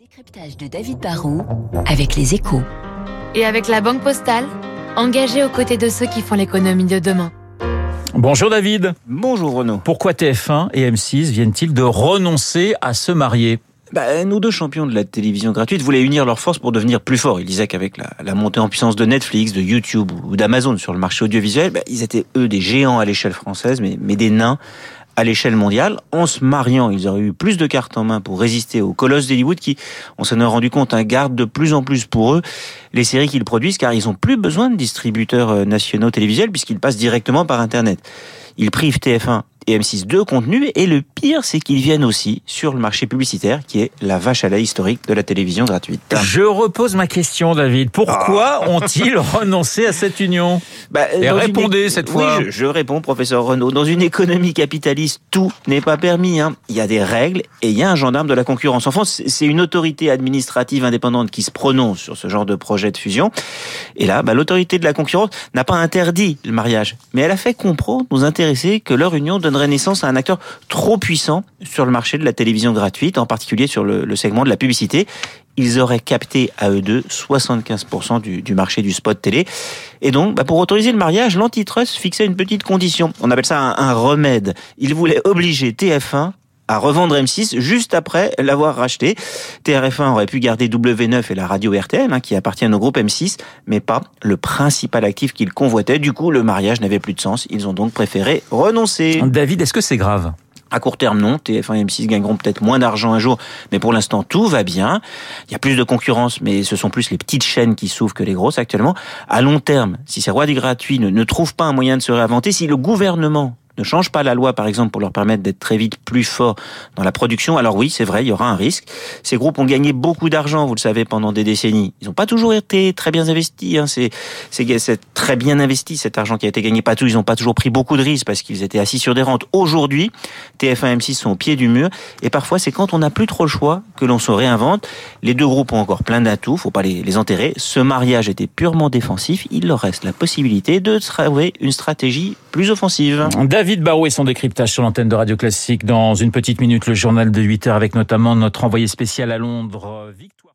Décryptage de David Barrault avec les échos. Et avec la Banque Postale, engagée aux côtés de ceux qui font l'économie de demain. Bonjour David. Bonjour Renaud. Pourquoi TF1 et M6 viennent-ils de renoncer à se marier? Bah, nos deux champions de la télévision gratuite voulaient unir leurs forces pour devenir plus forts. Ils disaient qu'avec la, la, montée en puissance de Netflix, de YouTube ou d'Amazon sur le marché audiovisuel, bah, ils étaient eux des géants à l'échelle française, mais, mais des nains à l'échelle mondiale. En se mariant, ils auraient eu plus de cartes en main pour résister aux colosses d'Hollywood qui, on s'en est rendu compte, un garde de plus en plus pour eux les séries qu'ils produisent car ils ont plus besoin de distributeurs euh, nationaux télévisuels puisqu'ils passent directement par Internet. Ils privent TF1 et M6 de contenu et le pire c'est qu'ils viennent aussi sur le marché publicitaire qui est la vache à lait historique de la télévision gratuite. Je repose ma question David. Pourquoi ah. ont-ils renoncé à cette union? Bah, Et répondez cette fois. Oui, je, je, réponds professeur Renaud. Dans une économie capitaliste, tout n'est pas permis. Hein. Il y a des règles et il y a un gendarme de la concurrence. En France, c'est une autorité administrative indépendante qui se prononce sur ce genre de projet de fusion. Et là, bah, l'autorité de la concurrence n'a pas interdit le mariage, mais elle a fait comprendre aux intéressés que leur union donnerait naissance à un acteur trop puissant sur le marché de la télévision gratuite, en particulier sur le, segment de la publicité. Ils auraient capté à eux deux 75% du, du, marché du spot télé. Et donc, bah pour autoriser le mariage, l'antitrust fixait une petite condition. On appelle ça un, un remède. Il voulait obliger TF1 à revendre M6 juste après l'avoir racheté. TRF1 aurait pu garder W9 et la radio RTL, hein, qui appartiennent au groupe M6, mais pas le principal actif qu'ils convoitaient. Du coup, le mariage n'avait plus de sens. Ils ont donc préféré renoncer. David, est-ce que c'est grave? À court terme, non. TF1 et M6 gagneront peut-être moins d'argent un jour, mais pour l'instant, tout va bien. Il y a plus de concurrence, mais ce sont plus les petites chaînes qui souffrent que les grosses actuellement. À long terme, si ces rois des gratuits ne, ne trouvent pas un moyen de se réinventer, si le gouvernement ne change pas la loi, par exemple, pour leur permettre d'être très vite plus forts dans la production, alors oui, c'est vrai, il y aura un risque. Ces groupes ont gagné beaucoup d'argent, vous le savez, pendant des décennies. Ils n'ont pas toujours été très bien investis. Hein. C'est, très bien investi cet argent qui a été gagné. Pas tout, ils n'ont pas toujours pris beaucoup de risques parce qu'ils étaient assis sur des rentes. Aujourd'hui, TF1 et M6 sont au pied du mur et parfois c'est quand on n'a plus trop le choix que l'on se réinvente. Les deux groupes ont encore plein d'atouts, faut pas les, les enterrer. Ce mariage était purement défensif. Il leur reste la possibilité de trouver une stratégie plus offensive. David Barrault et son décryptage sur l'antenne de Radio Classique. Dans une petite minute, le journal de 8 heures avec notamment notre envoyé spécial à Londres, Victor.